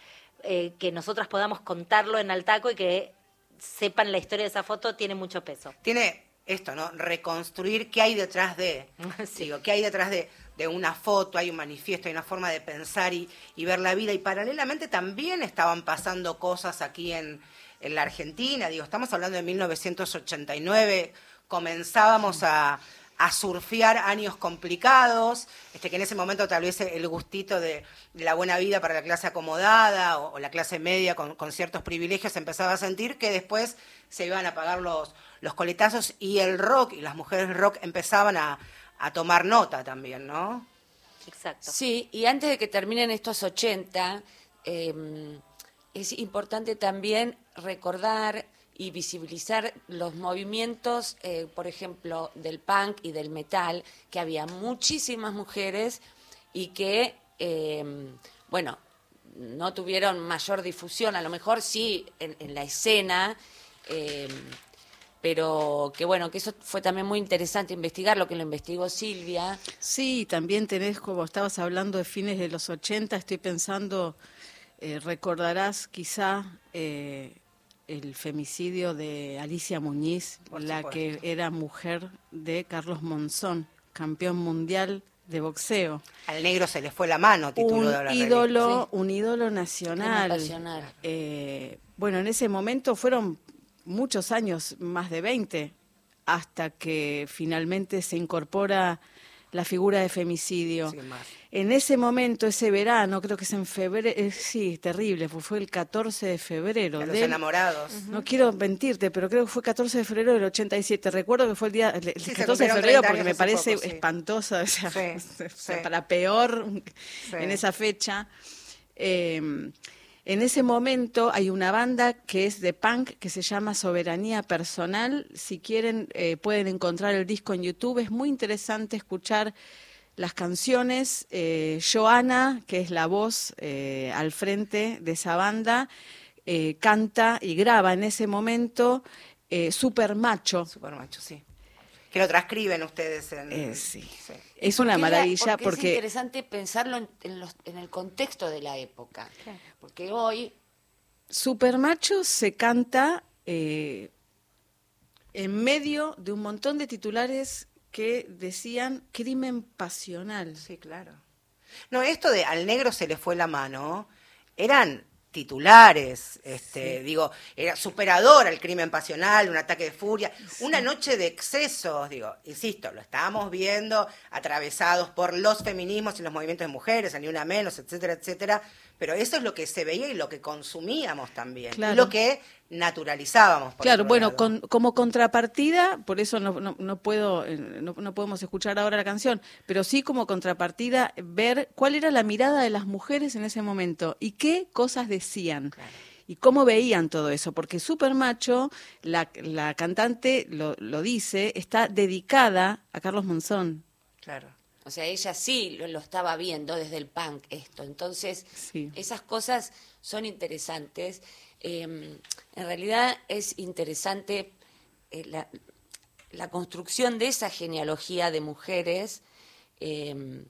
eh, que nosotras podamos contarlo en Altaco y que sepan la historia de esa foto tiene mucho peso. Tiene esto, ¿no? Reconstruir qué hay detrás de. Sí. Digo, qué hay detrás de, de una foto, hay un manifiesto, hay una forma de pensar y, y ver la vida. Y paralelamente también estaban pasando cosas aquí en, en la Argentina. Digo, estamos hablando de 1989, comenzábamos a, a surfear años complicados, este, que en ese momento tal vez el gustito de, de la buena vida para la clase acomodada o, o la clase media con, con ciertos privilegios se empezaba a sentir que después se iban a pagar los, los coletazos y el rock y las mujeres rock empezaban a, a tomar nota también, ¿no? Exacto. Sí, y antes de que terminen estos 80, eh, es importante también recordar y visibilizar los movimientos, eh, por ejemplo, del punk y del metal, que había muchísimas mujeres y que, eh, bueno, no tuvieron mayor difusión, a lo mejor sí en, la escena, eh, pero que bueno, que eso fue también muy interesante investigar, lo que lo investigó Silvia. Sí, también tenés, como estabas hablando de fines de los 80, estoy pensando, recordarás quizá el femicidio de Alicia Muñiz, Por la supuesto. que era mujer de Carlos Monzón, campeón mundial de boxeo. Al negro se le fue la mano, título Un de la ídolo, Sí. un ídolo nacional. nacional. Eh, bueno, en ese momento fueron muchos años, más de 20, hasta que finalmente se incorpora la figura de femicidio. En ese momento, ese verano, creo que es en febrero, eh, sí, terrible, fue, fue el 14 de febrero. Los del- enamorados. no quiero mentirte, pero creo que fue 14 de febrero del 87. Recuerdo que fue el día, el, el se 14 de febrero 30 porque me parece poco, sí. espantosa, o sea, Sí, o sea, sí. para peor Sí. en esa fecha. Eh, en ese momento hay una banda que es de punk que se llama Soberanía Personal. Si quieren, eh, pueden encontrar el disco en YouTube. Es muy interesante escuchar las canciones. Eh, Joana, que es la voz eh, al frente de esa banda, canta y graba en ese momento Super Macho. Super macho, sí. Que lo transcriben ustedes en... Eh, sí. sí. Es una Porque la- maravilla porque, porque, es interesante pensarlo en, en los- en el contexto de la época. Porque hoy Supermacho se canta eh, en medio de un montón de titulares que decían crimen pasional. Sí, claro. No, esto de al negro se le fue la mano, eran titulares, este, digo, era superador al crimen pasional, un ataque de furia, una noche de excesos, digo, insisto, lo estábamos viendo atravesados por los feminismos y los movimientos de mujeres, ni una menos, etcétera, etcétera, pero eso es lo que se veía y lo que consumíamos también, Claro. y lo que naturalizábamos. por Claro, bueno, con- como contrapartida, por eso no, no, no puedo, eh, no, no podemos escuchar ahora la canción, pero sí como contrapartida ver cuál era la mirada de las mujeres en ese momento y qué cosas decían. Y cómo veían todo eso, porque Super Macho, la, la cantante lo, lo dice, está dedicada a Carlos Monzón. Claro. O sea, ella sí lo, lo estaba viendo desde el punk esto. Entonces, Sí. esas cosas son interesantes. Eh, en realidad es interesante eh, la, la construcción de esa genealogía de mujeres. eh,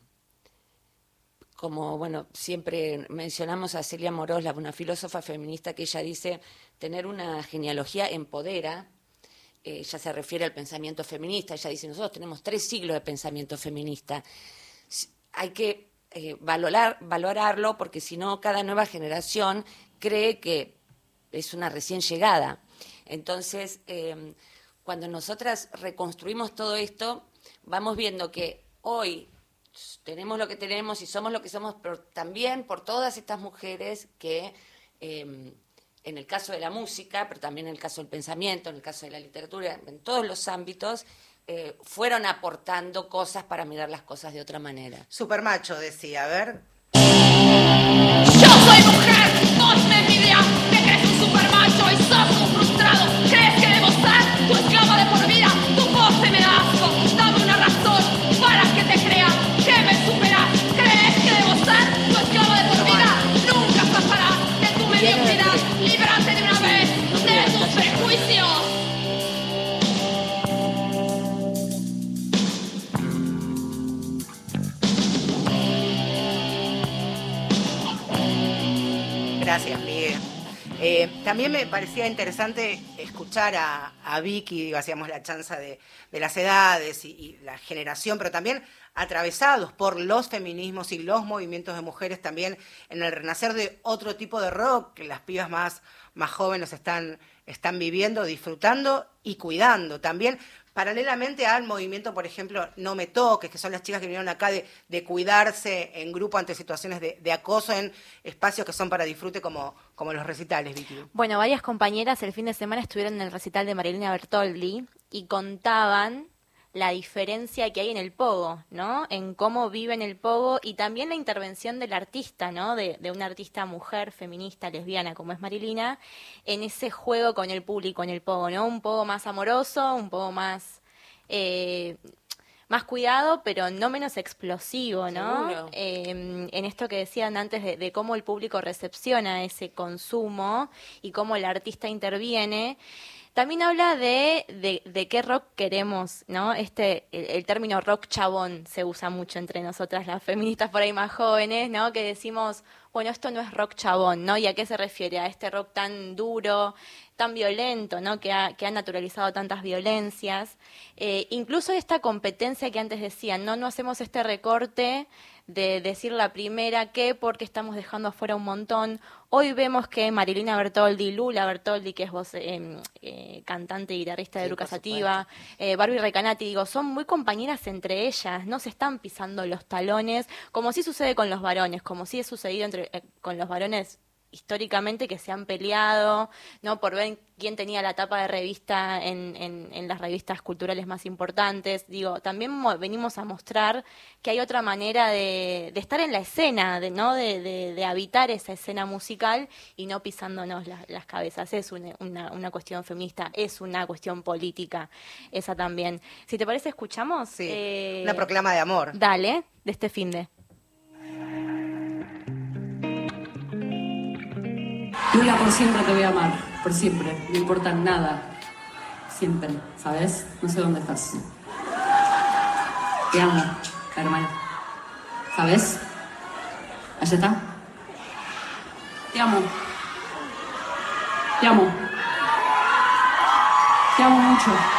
como, bueno, siempre mencionamos a Celia Morós, una filósofa feminista, que ella dice, tener una genealogía empodera, ella se refiere al pensamiento feminista, ella dice, nosotros tenemos tres siglos de pensamiento feminista. Hay que eh, valorar, valorarlo porque si no, cada nueva generación cree que es una recién llegada. Entonces, eh, cuando nosotras reconstruimos todo esto, vamos viendo que hoy tenemos lo que tenemos y somos lo que somos, pero también por todas estas mujeres que, eh, en el caso de la música, pero también en el caso del pensamiento, en el caso de la literatura, en todos los ámbitos, eh, fueron aportando cosas para mirar las cosas de otra manera. Supermacho decía, a ver, Yo soy mujer, vos me envidias, Gracias, Miguel. Eh, también me parecía interesante escuchar a, a Vicky, hacíamos la chanza de, las edades y, la generación, pero también atravesados por los feminismos y los movimientos de mujeres también en el renacer de otro tipo de rock que las pibas más, jóvenes están viviendo, disfrutando y cuidando también. Paralelamente al movimiento, por ejemplo, No Me Toques, que son las chicas que vinieron acá de, de cuidarse en grupo ante situaciones de, acoso en espacios que son para disfrute como, los recitales, Vicky. Bueno, varias compañeras el fin de semana estuvieron en el recital de Marilina Bertoldi y contaban la diferencia que hay en el pogo, ¿no? En cómo viven el pogo y también la intervención del artista, ¿no? De, de una artista mujer, feminista, lesbiana como es Marilina, en ese juego con el público en el pogo, ¿no? Un pogo más amoroso, un pogo más... eh, más cuidado, pero no menos explosivo, ¿no? Eh, en esto que decían antes de, de cómo el público recepciona ese consumo y cómo el artista interviene. También habla de, de, qué rock queremos, ¿no? Este, el, el término rock chabón se usa mucho entre nosotras, las feministas por ahí más jóvenes, ¿no? Que decimos, bueno, esto no es rock chabón, ¿no? ¿Y a qué se refiere? A este rock tan duro, tan violento, ¿no? Que ha, que ha naturalizado tantas violencias. Eh, incluso esta competencia que antes decían, ¿no? No hacemos este recorte de decir la primera que porque estamos dejando afuera un montón. Hoy vemos que Marilina Bertoldi, Lula Bertoldi, que es voz, eh, eh, cantante y guitarrista de Sí, eh, Barbie Recanati, digo, son muy compañeras entre ellas, no se están pisando los talones, como sí sucede con los varones, como sí ha sucedido entre, eh, con los varones históricamente que se han peleado, ¿no? Por ver quién tenía la tapa de revista en, en, en las revistas culturales más importantes. Digo, también mo- venimos a mostrar que hay otra manera de, de estar en la escena, de, ¿no? De, de- de habitar esa escena musical y no pisándonos la- las cabezas. Es una, una, una cuestión feminista, es una cuestión política, esa también. Si te parece, escuchamos. Sí, eh, una proclama de amor. Dale, de este fin de. Lula, por siempre te voy a amar, por siempre, no importa nada, siempre, ¿sabes? No sé dónde estás. Te amo, hermana. ¿Sabes? Allá está. Te amo. Te amo. Te amo mucho.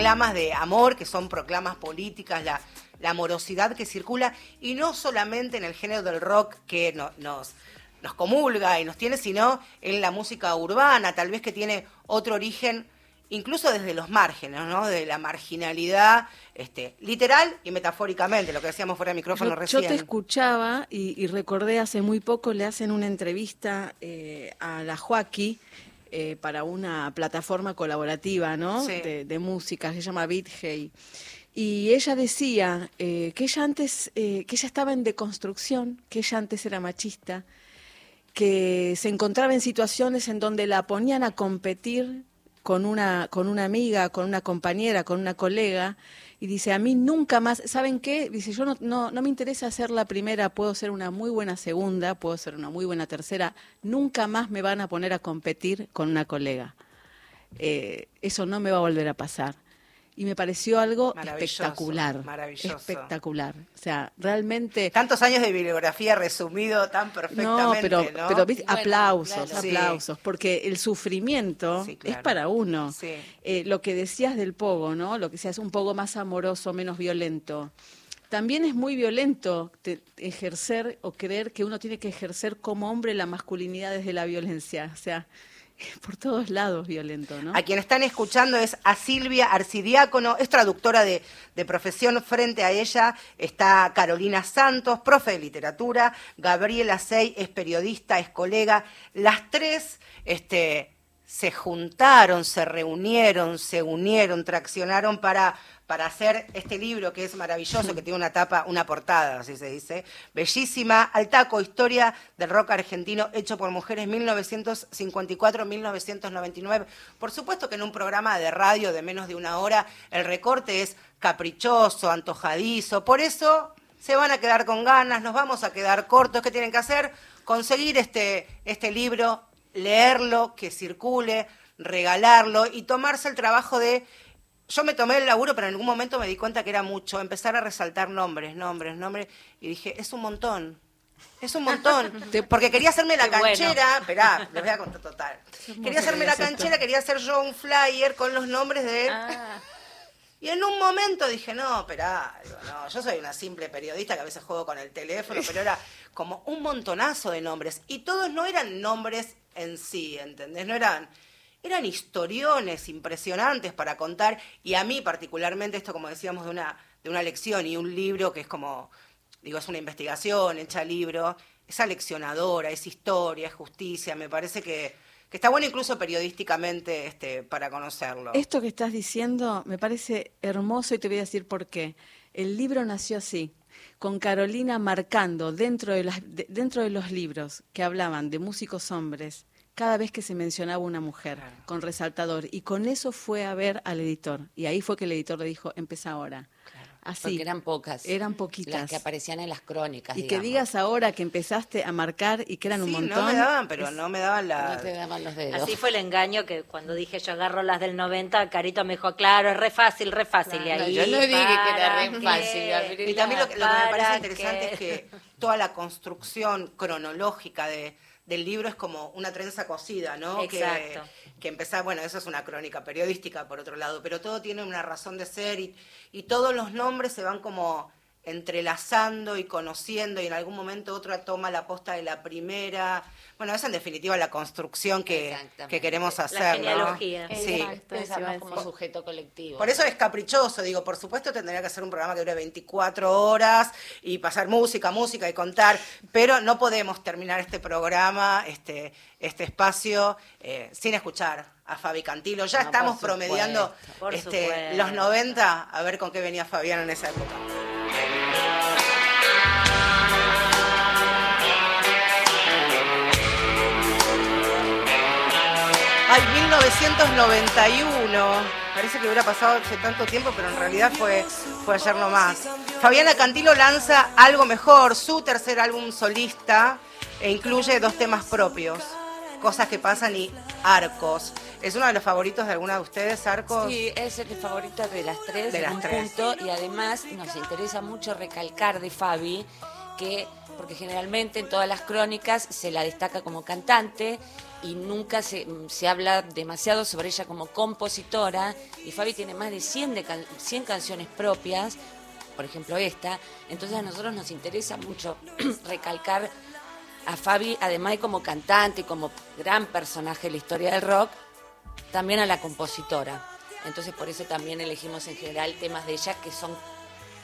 Proclamas de amor, que son proclamas políticas, la, la amorosidad que circula, y no solamente en el género del rock que no- nos, nos comulga y nos tiene, sino en la música urbana, tal vez que tiene otro origen, incluso desde los márgenes, ¿no? De la marginalidad, este, literal y metafóricamente, lo que decíamos fuera de micrófono Yo, recién. yo te escuchaba y, y recordé hace muy poco le hacen una entrevista eh, a la Joaquí eh, para una plataforma colaborativa, ¿no? Sí. De, de música se llama BitHey. Y ella decía eh, que ella antes, eh, que ella estaba en deconstrucción, que ella antes era machista, que se encontraba en situaciones en donde la ponían a competir con una, con una amiga, con una compañera, con una colega, y dice, a mí nunca más, ¿saben qué? Dice, yo no, no, no me interesa ser la primera, puedo ser una muy buena segunda, puedo ser una muy buena tercera, nunca más me van a poner a competir con una colega. Eh, eso no me va a volver a pasar. Y me pareció algo Maravilloso, espectacular. maravilloso. Espectacular. O sea, realmente... Tantos años de bibliografía resumido tan perfectamente, No, pero, ¿no? pero ¿viste? Bueno, aplausos, claro. Sí. aplausos, porque el sufrimiento Sí, claro. es para uno. Sí. Eh, lo que decías del pogo, ¿no? Lo que seas un poco más amoroso, menos violento. También es muy violento te- ejercer o creer que uno tiene que ejercer como hombre la masculinidad desde la violencia. O sea, por todos lados violento, ¿no? A quien están escuchando es a Silvia Arcidiácono, es traductora de, de profesión. Frente a ella está Carolina Santos, profe de literatura. Gabriela Sey es periodista, es colega. Las tres este, se juntaron, se reunieron, se unieron, traccionaron para, para hacer este libro que es maravilloso, que tiene una tapa, una portada, así se dice, bellísima, Altaco, historia del rock argentino hecho por mujeres 1954-1999. Por supuesto que en un programa de radio de menos de una hora el recorte es caprichoso, antojadizo, por eso se van a quedar con ganas, nos vamos a quedar cortos, ¿qué tienen que hacer? Conseguir este, este libro, leerlo, que circule, regalarlo y tomarse el trabajo de yo me tomé el laburo, pero en algún momento me di cuenta que era mucho. Empezar a resaltar nombres, nombres, nombres. Y dije, es un montón. Es un montón. Porque quería hacerme la Qué bueno. canchera. Esperá, les voy a contar total. Quería hacerme la canchera, quería hacer yo un flyer con los nombres de. Y en un momento dije, no, digo, no, yo soy una simple periodista que a veces juego con el teléfono, pero era como un montonazo de nombres. Y todos no eran nombres en sí, ¿entendés? No eran, eran historiones impresionantes para contar. Y a mí particularmente, esto como decíamos, de una, de una lección y un libro que es como, digo, es una investigación hecha libro, es aleccionadora, es historia, es justicia, me parece que, que está bueno incluso periodísticamente este, para conocerlo. Esto que estás diciendo me parece hermoso y te voy a decir por qué. El libro nació así, con Carolina marcando dentro de, las, de- dentro de los libros que hablaban de músicos hombres, cada vez que se mencionaba una mujer, con resaltador. Y con eso fue a ver al editor. Y ahí fue que el editor le dijo, empieza ahora. Así. Porque eran pocas. Eran poquitas. Las que aparecían en las crónicas. Y que digas ahora que empezaste a marcar y que eran un Sí, montón. no me daban, pero no me daban la... No te daban los dedos. Así fue el engaño que cuando dije yo agarro las del 90, Carito me dijo, claro, es re fácil, re fácil. y ahí, yo no dije que era ¿para re fácil. Y también lo que, lo que me ¿Para parece interesante es que toda la construcción cronológica de, del libro es como una trenza cosida, ¿no? Exacto. Que, que empezar, bueno, eso es una crónica periodística por otro lado, pero todo tiene una razón de ser y, y todos los nombres se van como entrelazando y conociendo y en algún momento otra toma la posta de la primera. Bueno, esa en definitiva es la construcción que, que queremos La hacer. ¿no? genealogía. Sí. Exacto. Pensamos como sujeto colectivo. Por eso es caprichoso, digo, por supuesto tendría que hacer un programa que dure 24 horas y pasar música, música y contar, pero no podemos terminar este programa, este, este espacio, eh, sin escuchar a Fabi Cantilo. Ya No, estamos por promediando este, los 90, a ver con qué venía Fabián en esa época. Ay, 1991. Parece que hubiera pasado hace tanto tiempo, pero en realidad fue, fue ayer nomás. Fabiana Cantilo lanza Algo Mejor, su tercer álbum solista, e incluye dos temas propios, Cosas que pasan y Arcos. ¿Es uno de los favoritos de alguna de ustedes, Arcos? Sí, es el favorito de las tres, De las un tres. punto, y además nos interesa mucho recalcar de Fabi que, porque generalmente en todas las crónicas se la destaca como cantante y nunca se, se habla demasiado sobre ella como compositora. Y Fabi tiene más de 100, de can- 100 canciones propias, por ejemplo esta. Entonces a nosotros nos interesa mucho recalcar a Fabi, además de como cantante y como gran personaje de la historia del rock, también a la compositora. Entonces por eso también elegimos en general temas de ella que son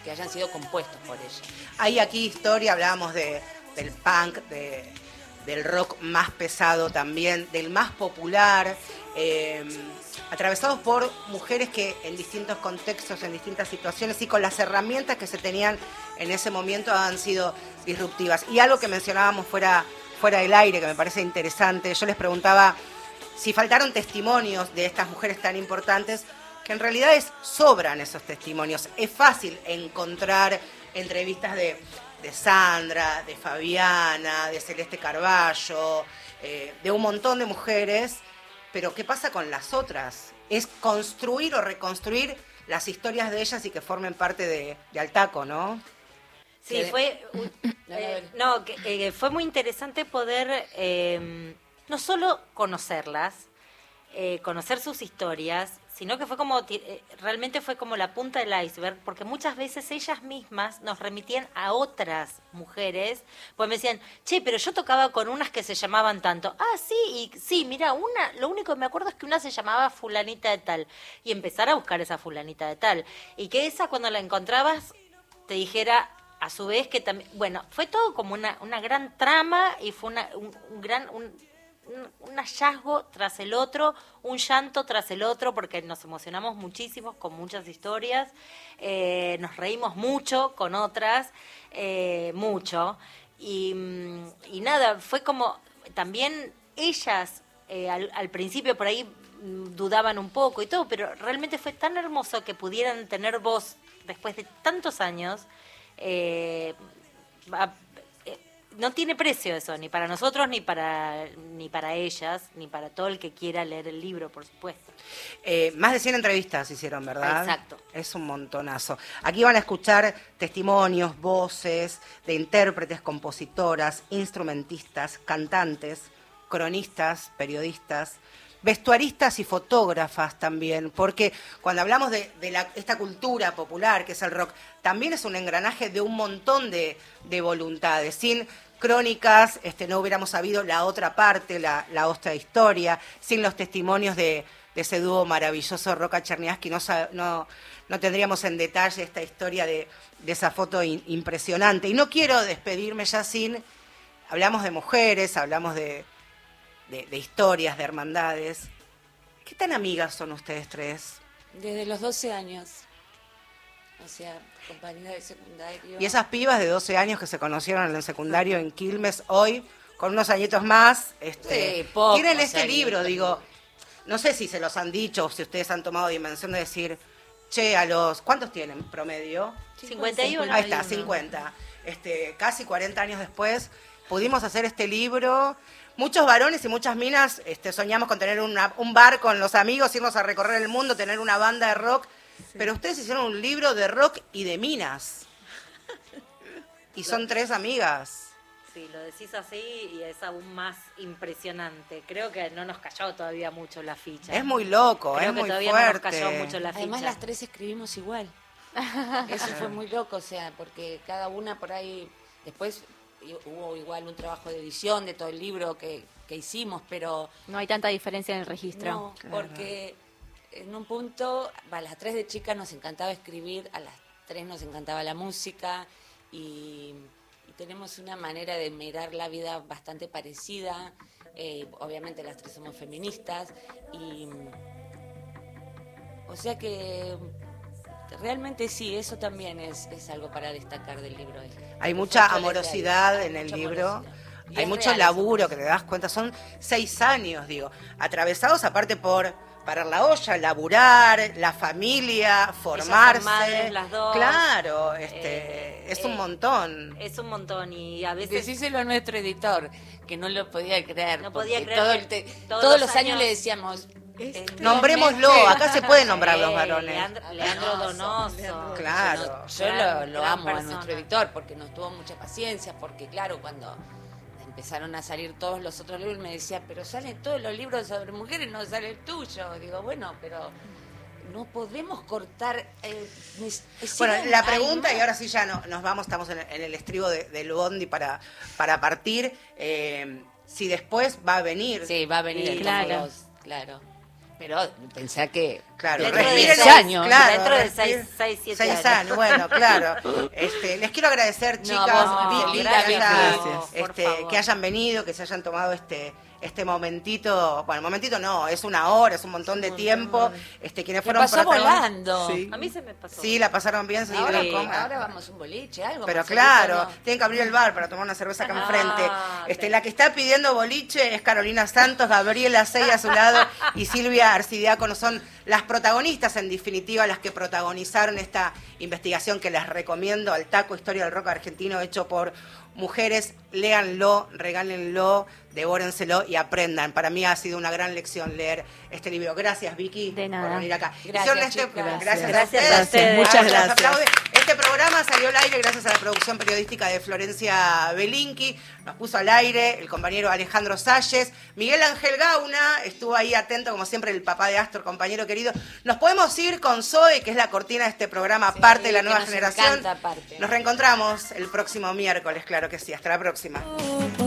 que hayan sido compuestos por ella. Hay aquí historia, hablábamos de, del punk, de- del rock más pesado también, del más popular, eh, atravesados por mujeres que en distintos contextos, en distintas situaciones y con las herramientas que se tenían en ese momento han sido disruptivas. Y algo que mencionábamos fuera, fuera del aire, que me parece interesante, yo les preguntaba si faltaron testimonios de estas mujeres tan importantes, que en realidad es, sobran esos testimonios. Es fácil encontrar entrevistas de, de Sandra, de Fabiana, de Celeste Carballo, eh, de un montón de mujeres, pero ¿qué pasa con las otras? Es construir o reconstruir las historias de ellas y que formen parte de, de Altaco, ¿no? Sí, Que- fue, eh, no, eh, fue muy interesante poder eh, no solo conocerlas, eh, conocer sus historias, sino que fue como, eh, realmente fue como la punta del iceberg, porque muchas veces ellas mismas nos remitían a otras mujeres, pues me decían, che, pero yo tocaba con unas que se llamaban tanto. Ah, sí, y sí, mira, una, lo único que me acuerdo es que una se llamaba fulanita de tal, y empezar a buscar esa fulanita de tal, y que esa cuando la encontrabas te dijera a su vez que también, bueno, fue todo como una, una gran trama y fue una, un, un gran, un, un- hallazgo tras el otro, un llanto tras el otro, porque nos emocionamos muchísimo con muchas historias, eh, nos reímos mucho con otras, eh, mucho, y, mm, y nada, fue como también ellas eh, al, principio por ahí mm, dudaban un poco y todo, pero realmente fue tan hermoso que pudieran tener voz después de tantos años. No tiene precio eso, ni para nosotros, ni para, ni para ellas, ni para todo el que quiera leer el libro, por supuesto. Eh, más de 100 entrevistas hicieron, ¿verdad? Exacto. Es un montonazo. Aquí van a escuchar testimonios, voces de intérpretes, compositoras, instrumentistas, cantantes, cronistas, periodistas, vestuaristas y fotógrafas también, porque cuando hablamos de, de la- esta cultura popular que es el rock, también es un engranaje de un montón de, de voluntades. Sin crónicas este, no hubiéramos sabido la otra parte, la, la otra historia, sin los testimonios de, de ese dúo maravilloso Roca Cherniaski, no, no, no tendríamos en detalle esta historia de, de esa foto impresionante. Y no quiero despedirme ya sin, hablamos de mujeres, hablamos de, de, de historias, de hermandades. ¿Qué tan amigas son ustedes tres? Desde los 12 años. O sea, compañera de secundario. Y esas pibas de 12 años que se conocieron en el secundario en Quilmes, hoy, con unos añitos más, este, Sí, pocos tienen este añitos. libro, digo, no sé si se los han dicho o si ustedes han tomado dimensión de decir, che, a los, ¿cuántos tienen promedio? 51. Ahí está, 50. Este, casi 40 años después, pudimos hacer este libro. Muchos varones y muchas minas este, soñamos con tener una- un bar con los amigos, irnos a recorrer el mundo, tener una banda de rock. Pero ustedes hicieron un libro de rock y de minas. Y son tres amigas. Sí, lo decís así y es aún más impresionante. Creo que no nos cayó todavía mucho la ficha. Es muy loco, Creo es que muy todavía no nos fuerte. cayó mucho la Además ficha. las tres escribimos igual. Eso fue muy loco, o sea, porque cada una por ahí, después hubo igual un trabajo de edición de todo el libro que, que hicimos, pero No hay tanta diferencia en el registro. no, porque en un punto, a las tres de chicas nos encantaba escribir, a las tres nos encantaba la música y, y tenemos una manera de mirar la vida bastante parecida. eh, obviamente las tres somos feministas y o sea que realmente sí, eso también es, es algo para destacar del libro. Hay mucha amorosidad en el libro. amorosidad. Hay mucho real, laburo que te das cuenta. Son seis años, digo, atravesados aparte por parar la olla, laburar, la familia, formarse. madres las dos. Claro, este, Eh, es un eh, montón. Es un montón y a veces... Decíselo a nuestro editor, que no lo podía creer. No podía creer todo que el te- todos todos, los los años, años- le decíamos, Este- Nombrémoslo, acá se pueden nombrar los Eh, varones. Leandro, Leandro Donoso. Claro. Yo Gran- lo, lo gran amo a nuestro editor porque nos tuvo mucha paciencia, porque claro, cuando empezaron a salir todos los otros libros, me decía, pero salen todos los libros sobre mujeres, no sale el tuyo. Digo, bueno, pero no podemos cortar... eh, Bueno, la pregunta, y ahora sí ya no- nos vamos, estamos en, el- en el estribo de- del Bondi para, para partir. eh, si después va a venir. Sí, va a venir Claro. claro. Pero pensá que Claro, Dentro de respiren seis los- años. claro, Dentro de respiren- seis- seis, siete seis años. años. bueno, claro. Este, les quiero agradecer, No, chicas, vos, Vicky, gracias, este, que hayan venido, que se hayan tomado este este momentito, bueno, momentito no, es una hora, es un montón de tiempo. Este, quienes me fueron pasó volando. Sí. A mí se me pasó. Sí, la pasaron bien, se Ahora, ahora vamos a un boliche, algo. Pero claro, no. tienen que abrir el bar para tomar una cerveza acá Ah, enfrente. Este, bien. la que está pidiendo boliche es Carolina Santos, Gabriela Sey a su lado y Silvia Arcidiácono. Son las protagonistas, en definitiva, las que protagonizaron esta investigación que les recomiendo al Taco Historia del Rock Argentino, hecho por mujeres. Léanlo, regálenlo, devórenselo y aprendan. Para mí ha sido una gran lección leer este libro. Gracias, Vicky, De nada. por venir acá. Gracias, este- gracias, Gracias a a ustedes. Muchas Ah, gracias. aplaude. Este programa salió al aire gracias a la producción periodística de Florencia Belinqui. Nos puso al aire el compañero Alejandro Salles. Miguel Ángel Gauna estuvo ahí atento, como siempre, el papá de Astor, compañero querido. Nos podemos ir con Zoe, que es la cortina de este programa, Sí, parte de la nueva nos generación. encanta. Nos reencontramos el próximo miércoles, claro que sí. Hasta la próxima próxima.